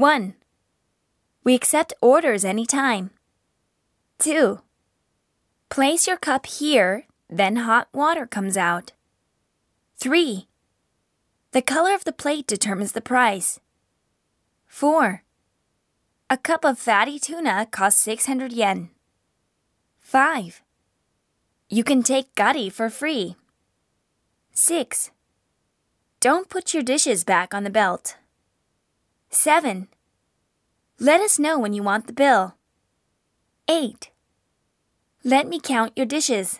1. We accept orders anytime. 2. Place your cup here, then hot water comes out. 3. The color of the plate determines the price. 4. A cup of fatty tuna costs 600 yen. 5. You can take gari for free. 6. Don't put your dishes back on the belt. 7. Let us know when you want the bill. 8. Let me count your dishes.